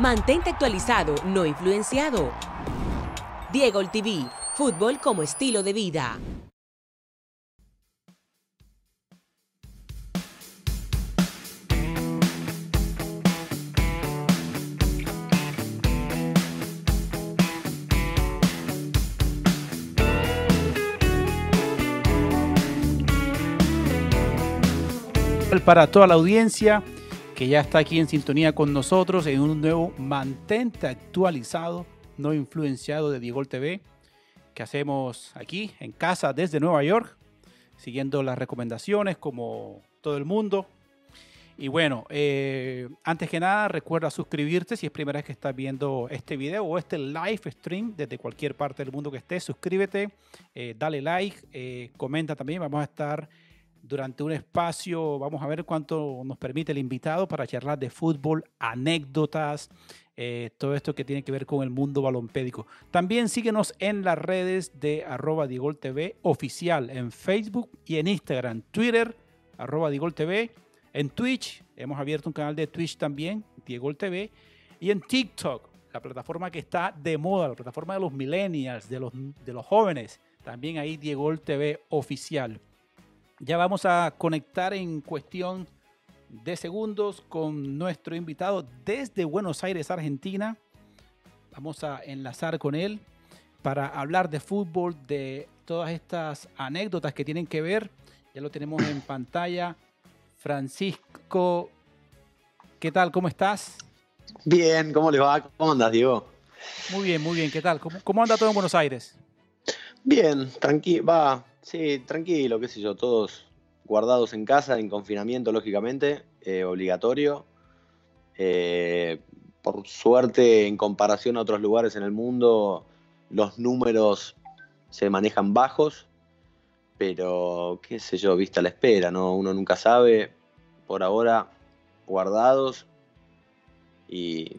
Mantente actualizado, no influenciado. Diego TV, fútbol como estilo de vida. para toda la audiencia que ya está aquí en sintonía con nosotros en un nuevo Mantente actualizado, no influenciado de Diego TV, que hacemos aquí en casa desde Nueva York, siguiendo las recomendaciones como todo el mundo. Y bueno, eh, antes que nada, recuerda suscribirte si es primera vez que estás viendo este video o este live stream desde cualquier parte del mundo que estés. Suscríbete, eh, dale like, eh, comenta también. Vamos a estar durante un espacio, vamos a ver cuánto nos permite el invitado para charlar de fútbol, anécdotas, eh, todo esto que tiene que ver con el mundo balompédico. También síguenos en las redes de arroba Digol TV oficial en Facebook y en Instagram, Twitter, arroba Digol en Twitch, hemos abierto un canal de Twitch también, Diego TV, y en TikTok, la plataforma que está de moda, la plataforma de los millennials, de los, de los jóvenes, también ahí Diego TV oficial. Ya vamos a conectar en cuestión de segundos con nuestro invitado desde Buenos Aires, Argentina. Vamos a enlazar con él para hablar de fútbol, de todas estas anécdotas que tienen que ver. Ya lo tenemos en pantalla. Francisco, ¿qué tal? ¿Cómo estás? Bien, ¿cómo le va? ¿Cómo andas, Diego? Muy bien, muy bien. ¿Qué tal? ¿Cómo, cómo anda todo en Buenos Aires? Bien, tranquilo, va, Sí, tranquilo, qué sé yo, todos guardados en casa, en confinamiento, lógicamente, eh, obligatorio. Eh, por suerte, en comparación a otros lugares en el mundo, los números se manejan bajos, pero qué sé yo, vista la espera, ¿no? Uno nunca sabe, por ahora, guardados y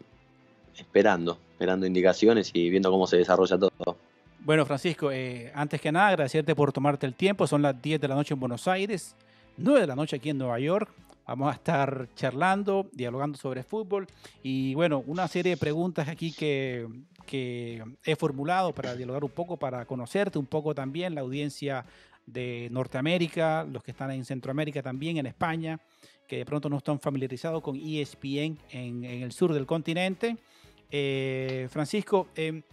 esperando, esperando indicaciones y viendo cómo se desarrolla todo. Bueno, Francisco, eh, antes que nada, agradecerte por tomarte el tiempo. Son las 10 de la noche en Buenos Aires, 9 de la noche aquí en Nueva York. Vamos a estar charlando, dialogando sobre fútbol y bueno, una serie de preguntas aquí que, que he formulado para dialogar un poco, para conocerte un poco también, la audiencia de Norteamérica, los que están en Centroamérica también, en España, que de pronto no están familiarizados con ESPN en, el sur del continente. Eh, Francisco, eh,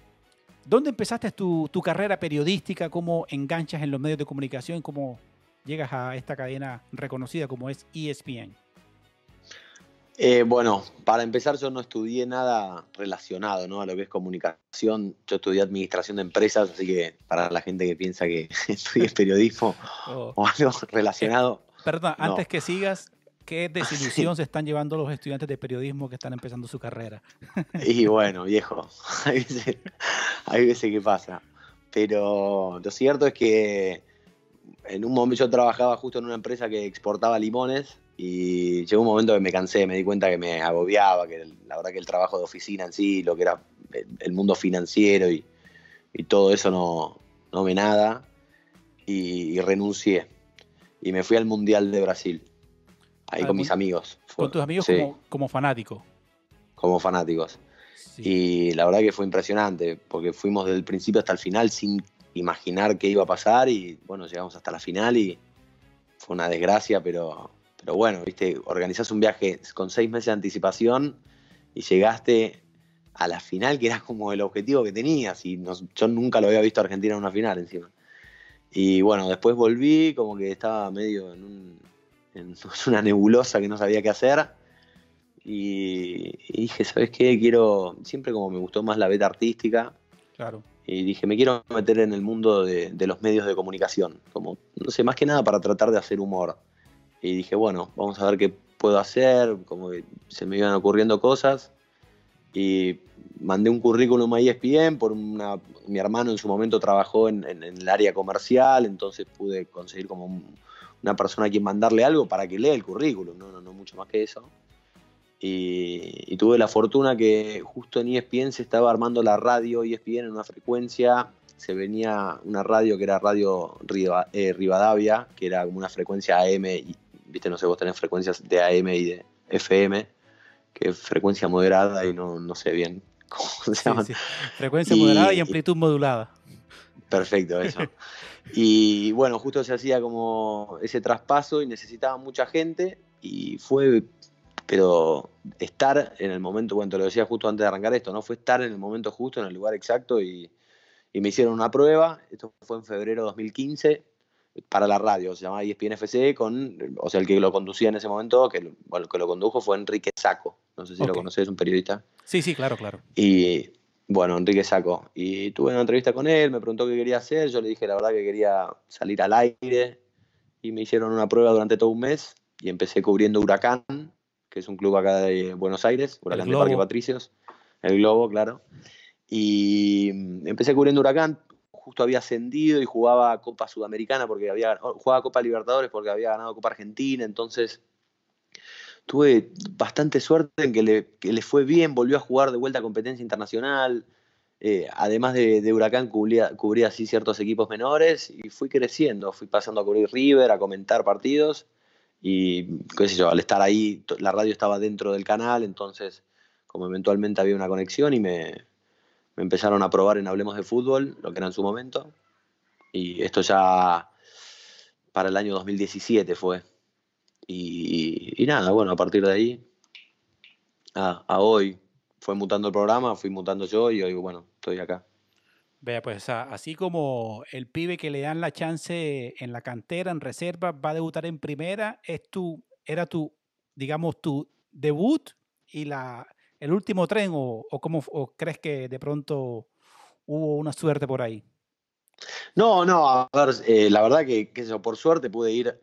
¿Dónde empezaste tu, carrera periodística? ¿Cómo enganchas en los medios de comunicación? ¿Cómo llegas a esta cadena reconocida como es ESPN? Eh, bueno, para empezar yo no estudié nada relacionado ¿no? a lo que es comunicación. Yo estudié administración de empresas, así que para la gente que piensa que estudié periodismo oh. o algo relacionado. perdón, antes que sigas, qué desilusión se están llevando los estudiantes de periodismo que están empezando su carrera. Y bueno, viejo, hay veces, que pasa. Pero lo cierto es que en un momento yo trabajaba justo en una empresa que exportaba limones y llegó un momento que me cansé, me di cuenta que me agobiaba, que la verdad que el trabajo de oficina en sí, lo que era el mundo financiero y, todo eso no, no me nada y renuncié. Y me fui al Mundial de Brasil ahí con mis amigos. con tus amigos como, fanático. Como fanáticos. Y la verdad que fue impresionante, porque fuimos desde el principio hasta el final sin imaginar qué iba a pasar y bueno, llegamos hasta la final y fue una desgracia, pero, pero bueno, viste, organizás un viaje con seis meses de anticipación y llegaste a la final que era como el objetivo que tenías y yo nunca lo había visto a Argentina en una final encima. Y bueno, después volví, como que estaba medio en un, es una nebulosa que no sabía qué hacer. Y, dije, ¿sabes qué? Quiero, siempre como me gustó más la beta artística. Claro. Y dije, me quiero meter en el mundo de, los medios de comunicación. Como, no sé, más que nada para tratar de hacer humor. Y dije, bueno, vamos a ver qué puedo hacer. Como que se me iban ocurriendo cosas. Y mandé un currículum a ESPN por una, mi hermano en su momento trabajó en, el área comercial, entonces pude conseguir como un, una persona a quien mandarle algo para que lea el currículum, no, no, no mucho más que eso. Y, tuve la fortuna que justo en ESPN se estaba armando la radio ESPN en una frecuencia, se venía una radio que era Radio eh, Rivadavia, que era como una frecuencia AM, viste, no sé, vos tenés frecuencias de AM y de FM, que es frecuencia moderada y no, no sé bien cómo se llama. Frecuencia moderada y amplitud modulada. Perfecto, eso. y bueno, justo se hacía como ese traspaso y necesitaba mucha gente y fue, pero estar en el momento, bueno, te lo decía justo antes de arrancar esto, ¿no? Fue estar en el momento justo, en el lugar exacto y, y me hicieron una prueba, esto fue en febrero de 2015, para la radio, se llamaba ESPN FC, con, o sea, el que lo conducía en ese momento, que, bueno, el que lo condujo fue Enrique Saco, no sé si lo conoces, es un periodista. Sí, sí, claro, claro. Y bueno, Enrique Saco, y tuve una entrevista con él, me preguntó qué quería hacer, yo le dije la verdad que quería salir al aire, y me hicieron una prueba durante todo un mes, y empecé cubriendo Huracán, que es un club acá de Buenos Aires, Huracán de Parque Patricios, el Globo, claro. Y empecé cubriendo Huracán, justo había ascendido y jugaba Copa Sudamericana porque había jugaba Copa Libertadores porque había ganado Copa Argentina, entonces tuve bastante suerte en que le, fue bien, volvió a jugar de vuelta a competencia internacional, eh, además de, Huracán cubría, cubría así ciertos equipos menores y fui creciendo, fui pasando a cubrir River, a comentar partidos y qué sé yo, al estar ahí la radio estaba dentro del canal, entonces como eventualmente había una conexión y me, me empezaron a probar en Hablemos de Fútbol, lo que era en su momento. Y esto ya para el año 2017 fue. Y, nada, bueno, a partir de ahí, a, hoy, fue mutando el programa, fui mutando yo y hoy, bueno, estoy acá. Vea, pues así como el pibe que le dan la chance en la cantera, en reserva, va a debutar en primera, es era tu, digamos, tu debut y la, el último tren o, o, cómo, crees que de pronto hubo una suerte por ahí? No, no, a ver, eh, la verdad que, que por suerte pude ir.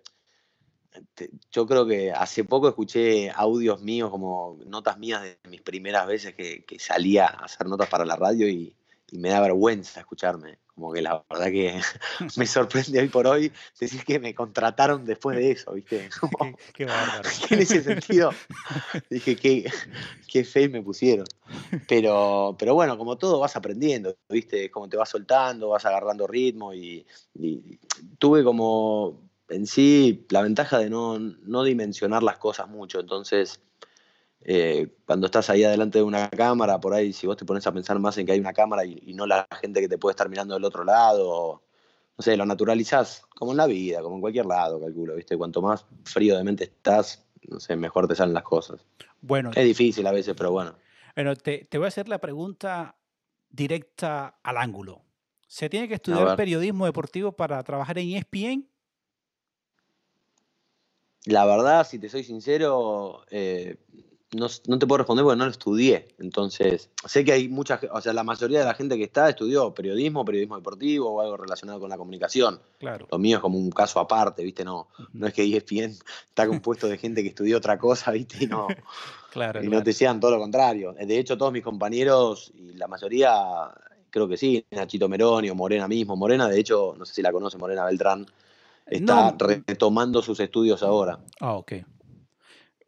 Yo creo que hace poco escuché audios míos, como notas mías de mis primeras veces que salía a hacer notas para la radio y, y me da vergüenza escucharme. Como que la verdad que me sorprende hoy por hoy decir que me contrataron después de eso, ¿viste? qué, bárbaro. en ese sentido dije, qué, qué fe me pusieron. Pero, pero bueno, como todo vas aprendiendo, ¿viste? Como te vas soltando, vas agarrando ritmo y, y tuve como en sí la ventaja de no, no dimensionar las cosas mucho. Entonces eh, cuando estás ahí adelante de una cámara, por ahí, si vos te pones a pensar más en que hay una cámara y, no la gente que te puede estar mirando del otro lado, no sé, lo naturalizás, como en la vida, como en cualquier lado, calculo, ¿viste? Cuanto más frío de mente estás, no sé, mejor te salen las cosas. Bueno. Es difícil a veces, pero bueno. Bueno, te, te voy a hacer la pregunta directa al ángulo. ¿Se tiene que estudiar periodismo deportivo para trabajar en ESPN? La verdad, si te soy sincero, eh, no, te puedo responder porque no lo estudié. Entonces, sé que hay mucha, o sea, la mayoría de la gente que está estudió periodismo, periodismo deportivo o algo relacionado con la comunicación. Claro. Lo mío es como un caso aparte, ¿viste? No, no es que ESPN está compuesto de gente que estudió otra cosa, ¿viste? Y no, claro, y no te sean todo lo contrario. De hecho, todos mis compañeros, y la mayoría, creo que sí, Nachito Meroni o Morena mismo. Morena, de hecho, no sé si la conoce, Morena Beltrán, está retomando sus estudios ahora. Ah, ok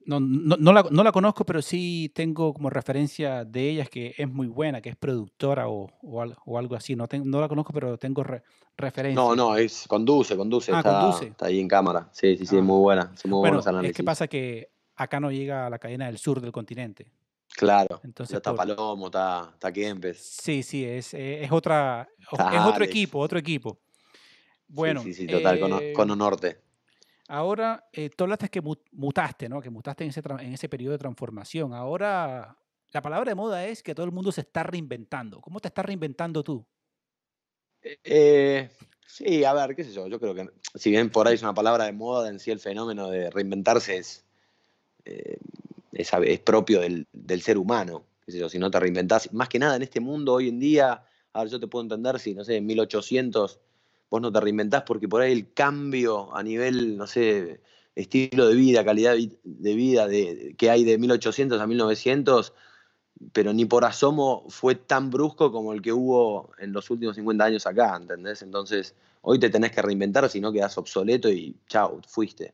no, no, la, no, la, conozco, pero sí tengo como referencia de ella que es muy buena, que es productora o, o, algo así. No, no la conozco, pero tengo referencia. No, no, es conduce, conduce. Ah, está, conduce. Está ahí en cámara. Sí, sí, sí, es ah. muy buena. muy bueno, es que pasa que acá no llega a la cadena del sur del continente. Claro. Entonces, está Palomo, está, está Kempes. Sí, sí, es, es, otra, es otro equipo, otro equipo. Bueno. Sí, sí, total, con, eh, con Norte. Ahora, eh, tú hablaste que mutaste, ¿no? Que mutaste en ese, en ese periodo de transformación. Ahora, la palabra de moda es que todo el mundo se está reinventando. ¿Cómo te estás reinventando tú? Eh, eh, sí, a ver, qué sé yo. Yo creo que, si bien por ahí es una palabra de moda, en sí el fenómeno de reinventarse es, es, propio del, del, ser humano. Qué sé yo, si no te reinventas, más que nada en este mundo hoy en día, a ver, yo te puedo entender si, no sé, en 1800 vos no te reinventás porque por ahí el cambio a nivel, no sé, estilo de vida, calidad de vida de, que hay de 1800 a 1900, pero ni por asomo fue tan brusco como el que hubo en los últimos 50 años acá, ¿entendés? Entonces, hoy te tenés que reinventar, si no quedás obsoleto y chao, fuiste.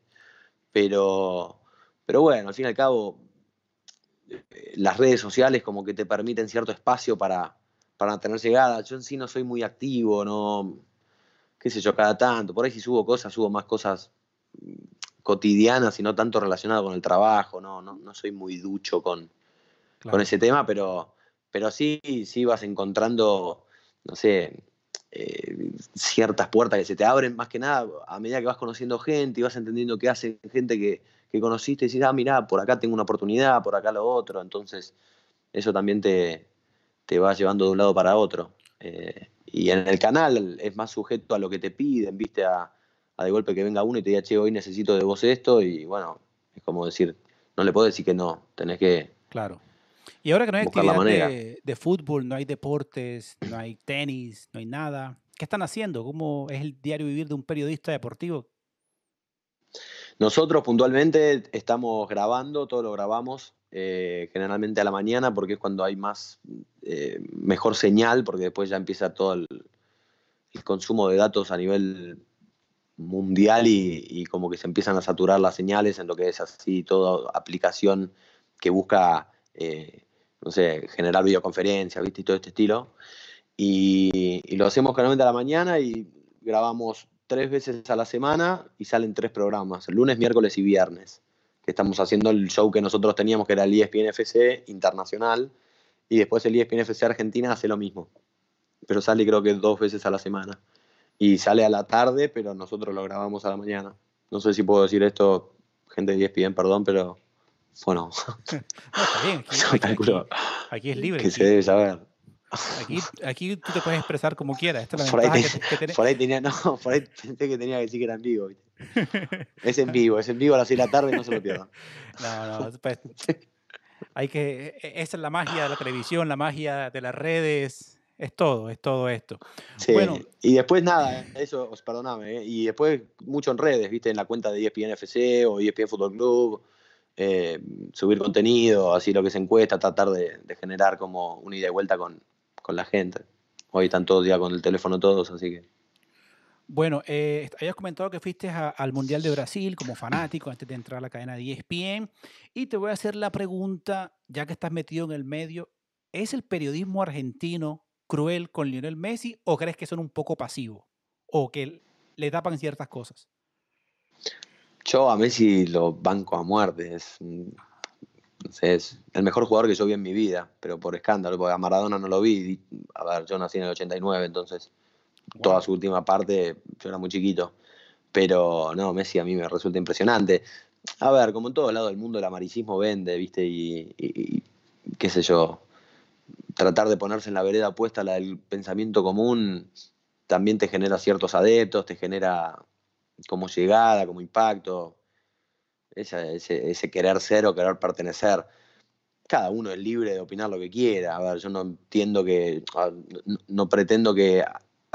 Pero, pero bueno, al fin y al cabo, eh, las redes sociales como que te permiten cierto espacio para, para tener llegada. Yo en sí no soy muy activo, no qué sé yo, cada tanto. Por ahí si subo cosas, subo más cosas mm, cotidianas y no tanto relacionadas con el trabajo. No, no, no soy muy ducho con, con ese tema, pero, pero sí, sí vas encontrando, no sé, eh, ciertas puertas que se te abren, más que nada a medida que vas conociendo gente y vas entendiendo qué hace gente que, que conociste y decís, ah, mirá, por acá tengo una oportunidad, por acá lo otro, entonces eso también te, te va llevando de un lado para otro. Eh, y en el canal es más sujeto a lo que te piden, viste, a, de golpe que venga uno y te diga, che, hoy necesito de vos esto, y bueno, es como decir, no le puedo decir que no, tenés que... Claro. Y ahora que no hay actividad de, de, fútbol, no hay deportes, no hay tenis, no hay nada, ¿qué están haciendo? ¿Cómo es el diario vivir de un periodista deportivo? Nosotros puntualmente estamos grabando, todo lo grabamos eh, generalmente a la mañana porque es cuando hay más, eh, mejor señal, porque después ya empieza todo el, consumo de datos a nivel mundial y, como que se empiezan a saturar las señales en lo que es así toda aplicación que busca, eh, no sé, generar videoconferencias, ¿viste? Y todo este estilo. Y, y, lo hacemos generalmente a la mañana y grabamos tres veces a la semana y salen tres programas, lunes, miércoles y viernes que estamos haciendo el show que nosotros teníamos, que era el ESPN FC internacional, y después el ESPN FC Argentina hace lo mismo, pero sale creo que dos veces a la semana. Y sale a la tarde, pero nosotros lo grabamos a la mañana. No sé si puedo decir esto, gente de ESPN, perdón, pero bueno. Aquí, es libre. Que se debe saber. Aquí, aquí tú te puedes expresar como quieras. por, ahí tenía, no, por ahí pensé que tenía que decir que era en vivo. Es en vivo, es en vivo a las 6 de la tarde, no se lo pierdan. No, no, pues, hay que, e, esa es la magia de la televisión, la magia de las redes, es todo, es todo esto. Sí, bueno, y después nada, eso, perdóname, ¿eh? y después mucho en redes, viste, en la cuenta de ESPN FC o ESPN Fútbol Club, eh, subir contenido, así lo que se encuesta, tratar de, de generar como una ida y vuelta con, con la gente. Hoy están todos ya con el teléfono todos, así que... Bueno, eh, habías comentado que fuiste al Mundial de Brasil como fanático antes de entrar a la cadena de ESPN y te voy a hacer la pregunta, ya que estás metido en el medio, ¿es el periodismo argentino cruel con Lionel Messi o crees que son un poco pasivos o que le tapan ciertas cosas? Yo a Messi lo banco a muerte, es es el mejor jugador que yo vi en mi vida, pero por escándalo, porque a Maradona no lo vi. A ver, yo nací en el 89, entonces toda su última parte yo era muy chiquito. Pero no, Messi a mí me resulta impresionante. A ver, como en todo lado del mundo el amaricismo vende, ¿viste? Y, qué sé yo, tratar de ponerse en la vereda opuesta la del pensamiento común también te genera ciertos adeptos, te genera como llegada, como impacto ese, querer ser o querer pertenecer. Cada uno es libre de opinar lo que quiera. A ver, yo no entiendo que, no, pretendo que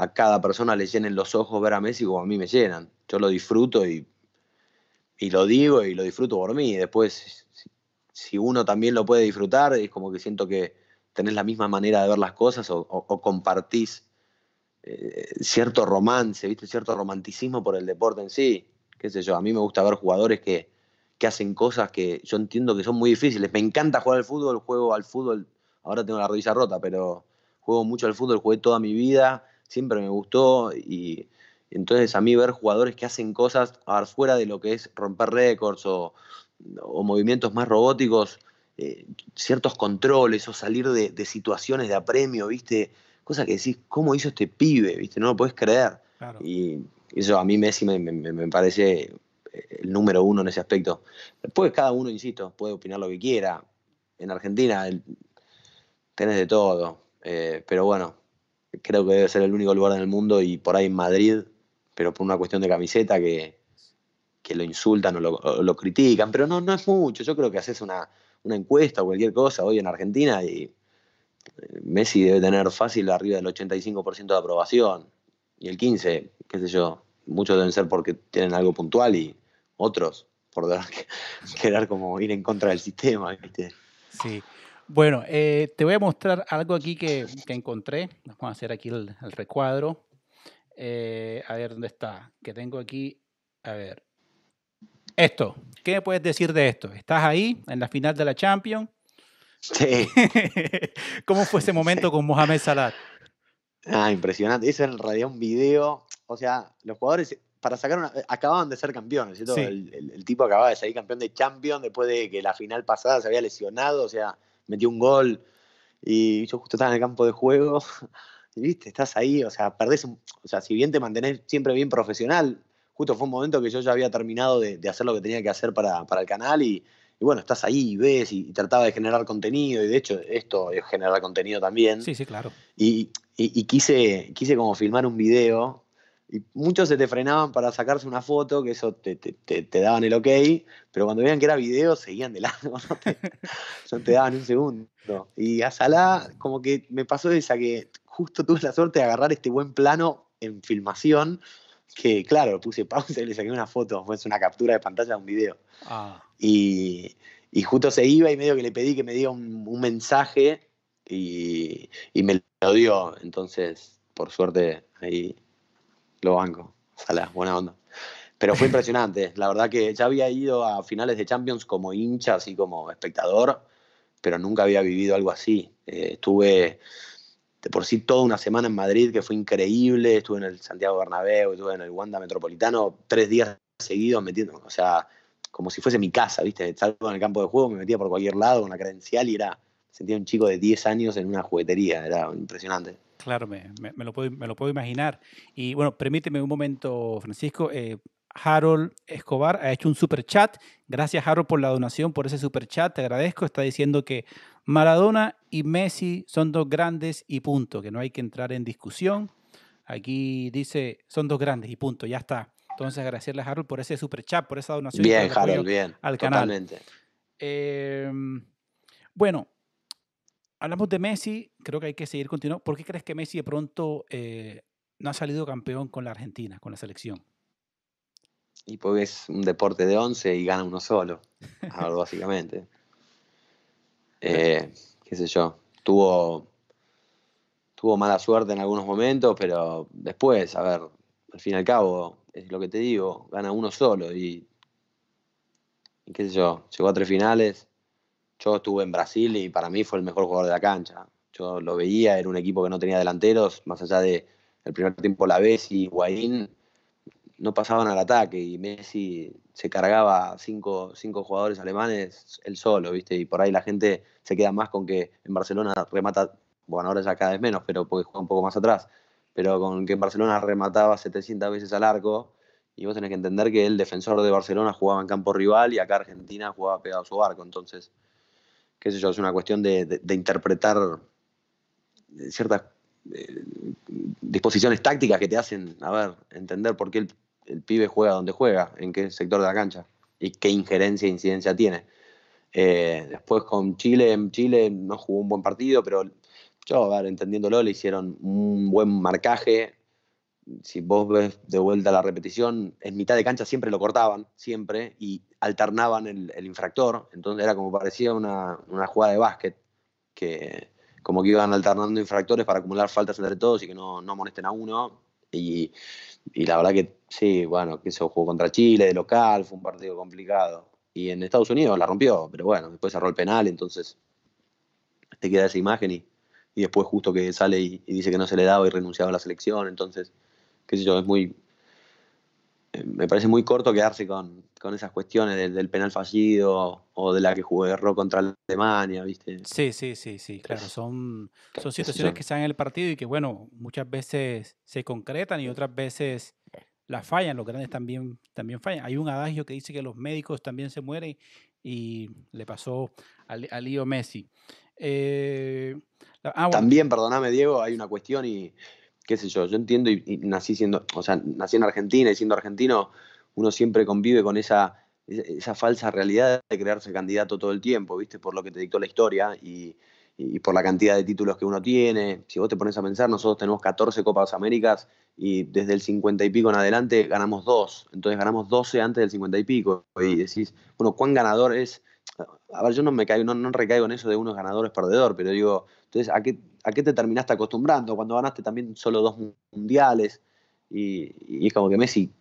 a, cada persona le llenen los ojos ver a Messi como a mí me llenan. Yo lo disfruto y, y lo digo y lo disfruto por mí. Después, si, uno también lo puede disfrutar, es como que siento que tenés la misma manera de ver las cosas o, compartís eh, cierto romance, ¿viste? cierto romanticismo por el deporte en sí. Qué sé yo, a mí me gusta ver jugadores que, que hacen cosas que yo entiendo que son muy difíciles. Me encanta jugar al fútbol, juego al fútbol, ahora tengo la rodilla rota, pero juego mucho al fútbol, jugué toda mi vida, siempre me gustó y entonces a mí ver jugadores que hacen cosas fuera de lo que es romper récords o, movimientos más robóticos, eh, ciertos controles o salir de, situaciones de apremio, ¿viste? Cosa que decís, ¿cómo hizo este pibe? ¿Viste? No lo puedes creer. Y eso a mí Messi me, me parece el número uno en ese aspecto. Después cada uno, insisto, puede opinar lo que quiera. En Argentina tenés de todo, eh, pero bueno, creo que debe ser el único lugar en el mundo y por ahí en Madrid, pero por una cuestión de camiseta que, lo insultan o lo, critican, pero no, no es mucho. Yo creo que haces una, una encuesta o cualquier cosa hoy en Argentina y eh, Messi debe tener fácil arriba del 85% de aprobación y el 15%, qué sé yo, muchos deben ser porque tienen algo puntual y otros por querer como ir en contra del sistema. Sí. Bueno, eh, te voy a mostrar algo aquí que, encontré. Vamos a hacer aquí el, recuadro. Eh, a ver dónde está. Que tengo aquí. A ver. Esto. ¿Qué me puedes decir de esto? ¿Estás ahí en la final de la Champions? Sí. ¿Cómo fue ese momento con Mohamed Salah? Ah, impresionante. Eso en realidad un video. O sea, los jugadores para sacar una. Eh, acababan de ser campeones, El, tipo acababa de salir campeón de Champions después de que la final pasada se había lesionado. O sea, metió un gol y yo justo estaba en el campo de juego y viste, estás ahí, o sea, perdés, o sea, si bien te mantenés siempre bien profesional, justo fue un momento que yo ya había terminado de, hacer lo que tenía que hacer para, el canal y, bueno, estás ahí y ves y, trataba de generar contenido y de hecho esto es generar contenido también. Sí, sí, claro. Y, quise, quise como filmar un video y muchos se te frenaban para sacarse una foto, que eso te, daban el ok, pero cuando veían que era video seguían de lado, no te, daban un segundo. Y a Salah como que me pasó esa que justo tuve la suerte de agarrar este buen plano en filmación, que claro, puse pausa y le saqué una foto, fue una captura de pantalla de un video. Ah. Y, justo se iba y medio que le pedí que me diera un, mensaje y, y me lo dio, entonces por suerte ahí lo banco. Salah, buena onda. Pero fue impresionante. La verdad que ya había ido a finales de Champions como hincha, así como espectador, pero nunca había vivido algo así. Eh, estuve de por sí toda una semana en Madrid, que fue increíble. Estuve en el Santiago Bernabéu, estuve en el Wanda Metropolitano, tres días seguidos metiendo, o sea, como si fuese mi casa, ¿viste? Salgo en el campo de juego, me metía por cualquier lado con la credencial y era, sentía un chico de 10 años en una juguetería, era impresionante. Claro, me, lo puedo, me, lo puedo, imaginar. Y bueno, permíteme un momento, Francisco. Eh, Harold Escobar ha hecho un super chat. Gracias, Harold, por la donación, por ese super chat. Te agradezco. Está diciendo que Maradona y Messi son dos grandes y punto, que no hay que entrar en discusión. Aquí dice, son dos grandes y punto, ya está. Entonces, agradecerle a Harold por ese super chat, por esa donación. Bien, Harold, bien. Al canal. Totalmente. Em, bueno, hablamos de Messi, creo que hay que seguir continuando. ¿Por qué crees que Messi de pronto eh, no ha salido campeón con la Argentina, con la selección? Y porque es un deporte de 11 y gana uno solo, básicamente. Eh, qué sé yo, tuvo, tuvo mala suerte en algunos momentos, pero después, a ver, al fin y al cabo, es lo que te digo, gana uno solo y, y qué sé yo, llegó a tres finales, yo estuve en Brasil y para mí fue el mejor jugador de la cancha. Yo lo veía, era un equipo que no tenía delanteros, más allá de el primer tiempo la vez y Higuaín no pasaban al ataque y Messi se cargaba cinco, cinco jugadores alemanes él solo, ¿viste? Y por ahí la gente se queda más con que en Barcelona remata, bueno, ahora ya cada vez menos, pero porque juega un poco más atrás, pero con que en Barcelona remataba 700 veces al arco y vos tenés que entender que el defensor de Barcelona jugaba en campo rival y acá Argentina jugaba pegado a su arco, entonces qué sé yo, es una cuestión de, interpretar ciertas eh, disposiciones tácticas que te hacen, a ver, entender por qué el, pibe juega donde juega, en qué sector de la cancha y qué injerencia e incidencia tiene. Eh, después con Chile, en Chile no jugó un buen partido, pero yo, a ver, entendiéndolo, le hicieron un buen marcaje, si vos ves de vuelta la repetición, en mitad de cancha siempre lo cortaban, siempre, y alternaban el, infractor, entonces era como parecía una, jugada de básquet, que como que iban alternando infractores para acumular faltas entre todos y que no, no amonesten a uno, y, la verdad que sí, bueno, que eso jugó contra Chile de local, fue un partido complicado, y en Estados Unidos la rompió, pero bueno, después cerró el penal, entonces te queda esa imagen y, después justo que sale y, y, dice que no se le daba y renunciaba a la selección, entonces qué sé yo, es muy. Eh, me parece muy corto quedarse con, esas cuestiones del, penal fallido o de la que jugó erró contra Alemania, ¿viste? Sí, sí, sí, sí, claro. Son, son situaciones que dan en el partido y que, bueno, muchas veces se concretan y otras veces las fallan. Los grandes también, también fallan. Hay un adagio que dice que los médicos también se mueren y le pasó al, al Lío Messi. Eh, ah, también, perdóname, Diego, hay una cuestión y qué sé yo, yo entiendo y, nací siendo, o sea, nací en Argentina y siendo argentino, uno siempre convive con esa, esa falsa realidad de crearse candidato todo el tiempo, ¿viste? Por lo que te dictó la historia y, por la cantidad de títulos que uno tiene. Si vos te pones a pensar, nosotros tenemos 14 Copas Américas y desde el 50 y pico en adelante ganamos dos. Entonces ganamos 12 antes del 50 y pico. Y decís, bueno, ¿cuán ganador es? A ver, yo no me caigo, no, no recaigo en eso de uno es ganador, es perdedor, pero digo, entonces, ¿a qué, ¿a qué te terminaste acostumbrando? Cuando ganaste también solo dos mundiales y, es como que Messi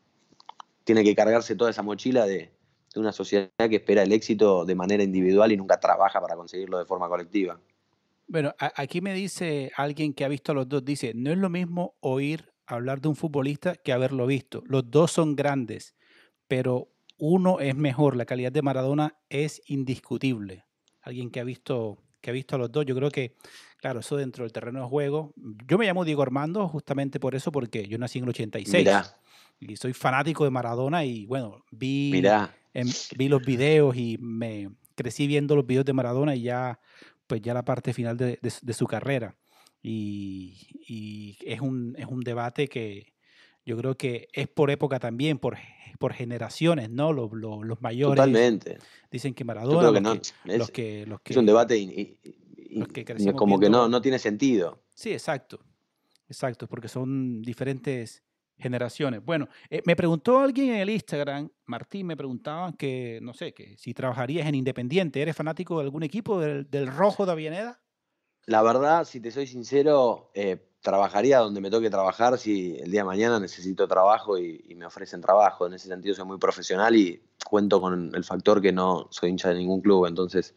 tiene que cargarse toda esa mochila de, una sociedad que espera el éxito de manera individual y nunca trabaja para conseguirlo de forma colectiva. Bueno, aquí me dice alguien que ha visto a los dos, dice, no es lo mismo oír hablar de un futbolista que haberlo visto. Los dos son grandes, pero uno es mejor. La calidad de Maradona es indiscutible. Alguien que ha visto que ha visto a los dos. Yo creo que, claro, eso dentro del terreno de juego. Yo me llamo Diego Armando justamente por eso, porque yo nací en el 86. Y soy fanático de Maradona y bueno, vi, vi los videos y me crecí viendo los videos de Maradona y ya, pues ya la parte final de, su carrera. Y, es, un, es un debate que yo creo que es por época también, por, por generaciones, ¿no? Los, los, mayores. Totalmente. Dicen que Maradona. que no, los, que, los que, es un debate y, como que no, no tiene sentido. Sí, exacto. Exacto, porque son diferentes generaciones. Bueno, eh, me preguntó alguien en el Instagram, Martín, me preguntaba que, no sé, que si trabajarías en Independiente, ¿eres fanático de algún equipo del, del Rojo de Avianeda? La verdad, si te soy sincero, eh, trabajaría donde me toque trabajar si el día de mañana necesito trabajo y, me ofrecen trabajo. En ese sentido soy muy profesional y cuento con el factor que no soy hincha de ningún club, entonces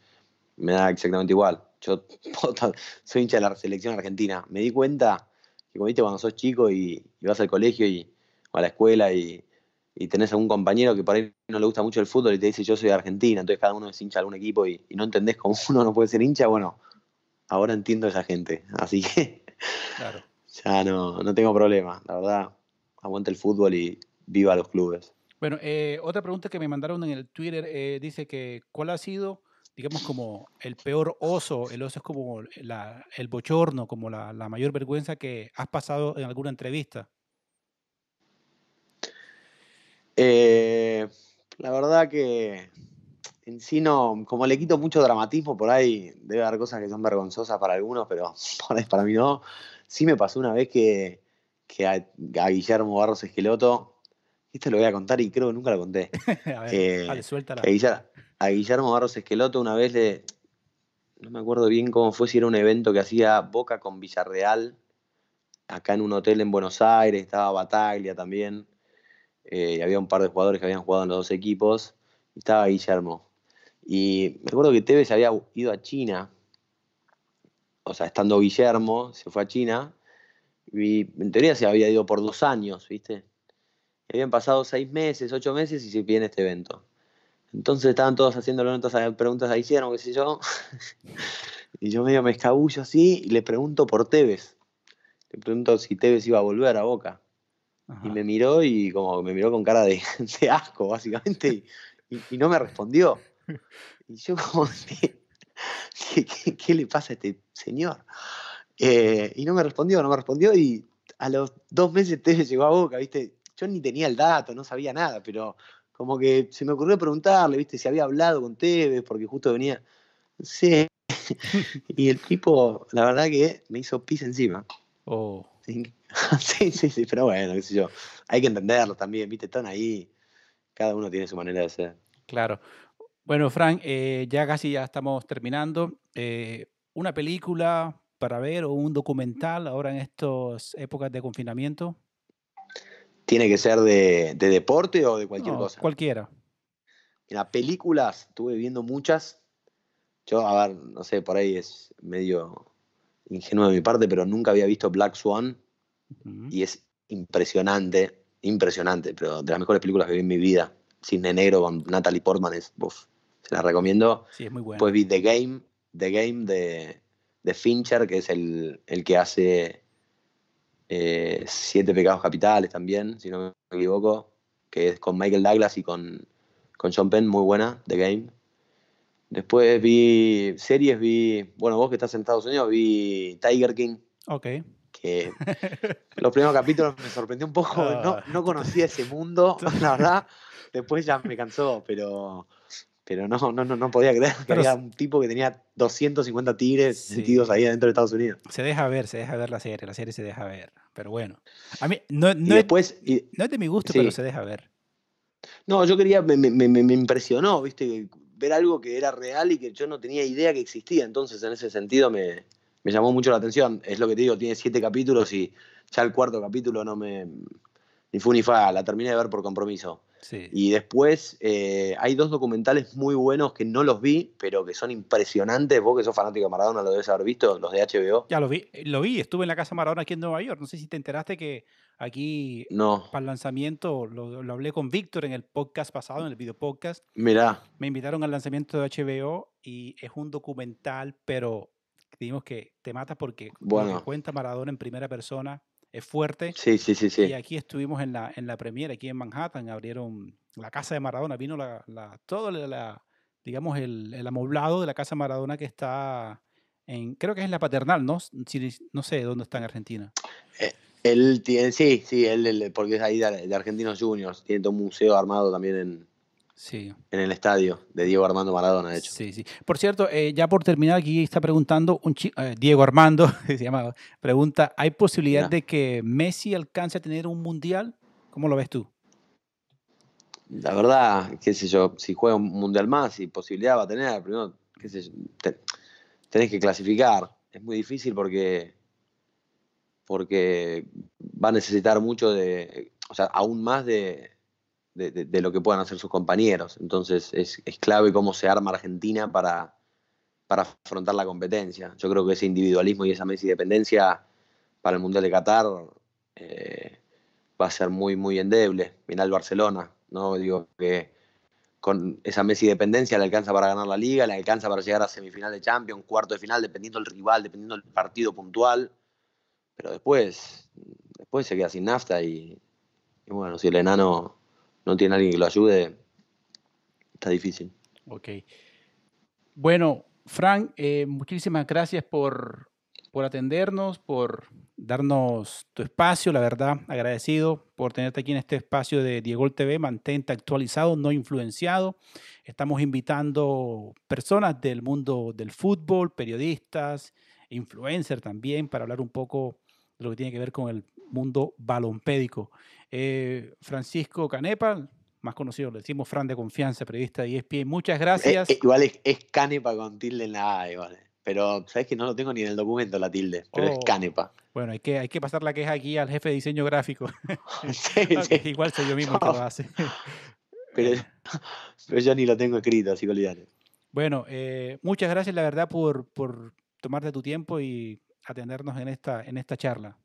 me da exactamente igual. Yo soy hincha de la selección argentina. Me di cuenta que como viste cuando sos chico y, vas al colegio y, o a la escuela y, tenés a un compañero que por ahí no le gusta mucho el fútbol y te dice yo soy de Argentina, entonces cada uno es hincha de algún equipo y, no entendés cómo uno no puede ser hincha, bueno, ahora entiendo a esa gente. Así que ya no, no tengo problema. La verdad, aguanta el fútbol y viva los clubes. Bueno, eh, otra pregunta que me mandaron en el Twitter eh, dice que ¿cuál ha sido, digamos, como el peor oso? El oso es como el bochorno, como la, la mayor vergüenza que has pasado en alguna entrevista. Eh, la verdad que en sí no, como le quito mucho dramatismo, por ahí debe haber cosas que son vergonzosas para algunos, pero para mí no. Sí me pasó una vez que, a, Guillermo Barros Esqueloto, esto lo voy a contar y creo que nunca lo conté. a ver, eh, A, Guillermo, Barros Esqueloto una vez le, no me acuerdo bien cómo fue, si era un evento que hacía Boca con Villarreal, acá en un hotel en Buenos Aires, estaba Bataglia también, eh, y había un par de jugadores que habían jugado en los dos equipos, y estaba Guillermo. Y me acuerdo que Tevez había ido a China, o sea, estando Guillermo, se fue a China, y en teoría se había ido por dos años, ¿viste? habían pasado seis meses, ocho meses y se viene este evento. Entonces estaban todos haciendo notas, preguntas a Guillermo, qué sé yo. y yo medio me escabullo así y le pregunto por Tevez. Le pregunto si Tevez iba a volver a Boca. Y me miró y como me miró con cara de, asco, básicamente, y, no me respondió. Y yo como, ¿qué, qué, le pasa a este señor? Eh, y no me respondió, no me respondió y a los dos meses Tevez llegó a Boca, ¿viste? Yo ni tenía el dato, no sabía nada, pero como que se me ocurrió preguntarle, ¿viste? Si había hablado con Tevez, porque justo venía, sí. y el tipo, la verdad que me hizo pis encima. Oh. Sí, sí, sí, pero bueno, qué sé yo. Hay que entenderlo también, ¿viste? Están ahí, cada uno tiene su manera de ser. Claro. Bueno, Frank, eh, ya casi ya estamos terminando. Eh, ¿Una película para ver o un documental ahora en estas épocas de confinamiento? ¿Tiene que ser de, deporte o de cualquier cosa? Cualquiera. Mira, películas, estuve viendo muchas. Yo, a ver, no sé, por ahí es medio ingenuo de mi parte, pero nunca había visto Black Swan. Y es impresionante, impresionante, pero de las mejores películas que vi en mi vida. Cisne Negro con Natalie Portman es, se la recomiendo. Sí, es muy buena. Pues vi The Game, The Game de, de Fincher, que es el, el que hace eh, Siete Pecados Capitales también, si no me equivoco, que es con Michael Douglas y con, con Sean Penn, muy buena, The Game. Después vi series, vi, bueno, vos que estás en Estados Unidos, vi Tiger King. Ok. Que los primeros capítulos me sorprendió un poco, no, ah. no conocía ese mundo, la verdad. Después ya me cansó, pero, pero no, no, no, no podía creer que había un tipo que tenía 250 tigres sentidos ahí adentro de Estados Unidos. Se deja ver, se deja ver la serie, la serie se deja ver. Pero bueno, a mí no, no, después, es, no es de mi gusto, pero se deja ver. No, yo quería, me, me, me, impresionó, viste, ver algo que era real y que yo no tenía idea que existía. Entonces, en ese sentido, me, me llamó mucho la atención. Es lo que te digo, tiene siete capítulos y ya el cuarto capítulo no me. ni fue ni fa, la terminé de ver por compromiso. Sí. Y después eh, hay dos documentales muy buenos que no los vi, pero que son impresionantes. Vos que sos fanático de Maradona lo debes haber visto, los de HBO. Ya lo vi, eh, lo vi, estuve en la Casa Maradona aquí en Nueva York. No sé si te enteraste que aquí No, para el lanzamiento, lo, lo hablé con Víctor en el podcast pasado, en el video podcast. mirá, Me invitaron al lanzamiento de HBO y es un documental, pero digamos que te mata porque Bueno. cuenta Maradona en primera persona es fuerte. sí, sí, sí, Y sí. aquí estuvimos en la, en la premiere, aquí en Manhattan, abrieron la casa de Maradona, vino la, la- todo la, la- digamos, el, el amoblado de la casa Maradona que está en, creo que es en la paternal, ¿no? No sé dónde está en Argentina. Él tiene, sí, sí, él, él- porque es ahí de, de Argentinos Juniors. Tiene todo un museo armado también en, Sí, en el estadio de Diego Armando Maradona, de hecho. sí, sí. Por cierto, eh, ya por terminar, aquí está preguntando un chi- eh, Diego Armando, se llama, pregunta, ¿hay posibilidad de que Messi alcance a tener un mundial? ¿Cómo lo ves tú? La verdad, qué sé yo, si juega un mundial más y posibilidad va a tener, primero, qué sé yo, te- tenés que clasificar. Es muy difícil porque, porque va a necesitar mucho de, o sea, aún más de, de- de- lo que puedan hacer sus compañeros. Entonces es, es clave cómo se arma Argentina para, para afrontar la competencia. Yo creo que ese individualismo y esa Messi dependencia para el Mundial de Qatar eh, va a ser muy, muy endeble. Mirá el Barcelona, ¿no? Digo que con esa Messi dependencia le alcanza para ganar la liga, le alcanza para llegar a semifinal de Champions, cuarto de final, dependiendo del rival, dependiendo del partido puntual. Pero después, después se queda sin nafta y, y bueno, si el enano no tiene alguien que lo ayude, está difícil. Ok. Bueno, Frank, eh, muchísimas gracias por, por atendernos, por darnos tu espacio, la verdad, agradecido por tenerte aquí en este espacio de Diego TV, mantente actualizado, no influenciado. Estamos invitando personas del mundo del fútbol, periodistas, influencers también, para hablar un poco de lo que tiene que ver con el mundo balompédico. Eh, Francisco Canepa, más conocido, le decimos Fran de confianza, periodista de ESPN, muchas gracias. Eh, eh, igual es, es canepa con tilde en la A, igual. Pero, ¿sabes que no lo tengo ni en el documento la tilde? Pero es Oh. canepa. Bueno, hay que, hay que pasar la queja aquí al jefe de diseño gráfico. Sí, sí. Igual soy yo mismo el que lo hace. Pero, pero yo ni lo tengo escrito, así que olvídate. Bueno, eh, muchas gracias, la verdad, por, por tomarte tu tiempo y atendernos en esta, en esta charla.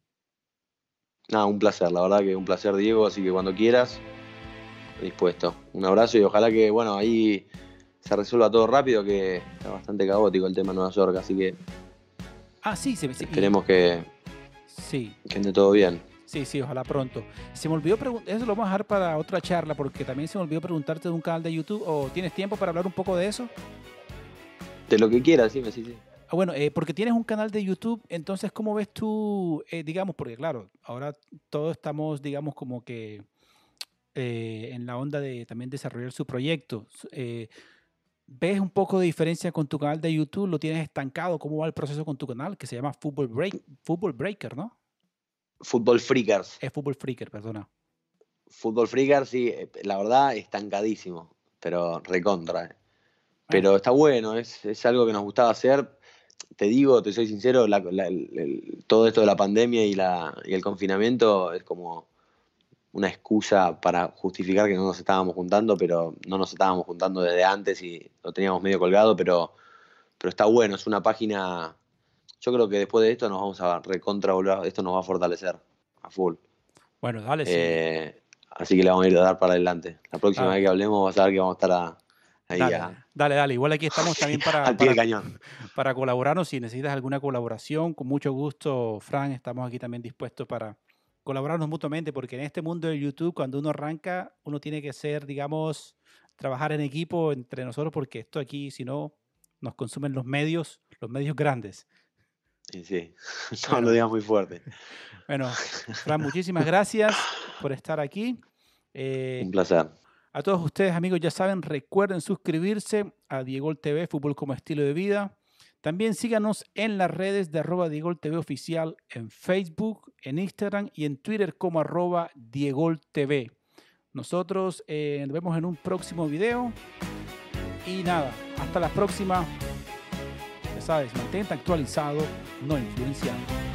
Nada, un placer, la verdad que un placer, Diego. Así que cuando quieras, dispuesto. Un abrazo y ojalá que, bueno, ahí se resuelva todo rápido, que está bastante caótico el tema de Nueva York. Así que Ah, sí, se, y- esperemos que, sí, que ande todo bien. sí, sí, ojalá pronto. Se me olvidó preguntar, eso lo vamos a dejar para otra charla, porque también se me olvidó preguntarte de un canal de YouTube, o tienes tiempo para hablar un poco de eso. De lo que quieras, sí, sí, sí. Ah, bueno, eh, porque tienes un canal de YouTube, entonces, ¿cómo ves tú, eh, digamos, porque claro, ahora todos estamos, digamos, como que eh, en la onda de también desarrollar su proyecto. Eh, ¿Ves un poco de diferencia con tu canal de YouTube? ¿Lo tienes estancado? ¿Cómo va el proceso con tu canal? Que se llama Football, Break, Football Breaker, ¿no? Fútbol Freakers. Es Football Freaker, perdona. Fútbol Freakers, sí, eh, la verdad, estancadísimo. Pero recontra. eh. Pero está bueno, es, es algo que nos gustaba hacer. Te digo, te soy sincero, la- la- el- el- todo esto de la pandemia y, la, y el confinamiento es como una excusa para justificar que no nos estábamos juntando, pero no nos estábamos juntando desde antes y lo teníamos medio colgado, pero, pero está bueno, es una página. Yo creo que después de esto nos vamos a recontra esto nos va a fortalecer a full. Bueno, dale, sí. Eh, así que le vamos a ir a dar para adelante. La próxima Ah. vez que hablemos vas a ver que vamos a estar a- ahí dale, a- dale, dale. Igual aquí estamos también para, al pie para, del cañón. para colaborarnos. Si necesitas alguna colaboración, con mucho gusto, Fran, estamos aquí también dispuestos para colaborarnos mutuamente, porque en este mundo de YouTube, cuando uno arranca, uno tiene que ser, digamos, trabajar en equipo entre nosotros, porque esto aquí, si no, nos consumen los medios, los medios grandes. Y sí, no Bueno. lo digas muy fuerte. Bueno, Fran, muchísimas gracias por estar aquí. Eh, Un placer. A todos ustedes, amigos, ya saben, recuerden suscribirse a Diego TV, Fútbol como Estilo de Vida. También síganos en las redes de arroba Oficial en Facebook, en Instagram y en Twitter como arroba Diego TV. Nosotros eh, nos vemos en un próximo video. Y nada, hasta la próxima. Ya sabes, mantente actualizado, no influenciado.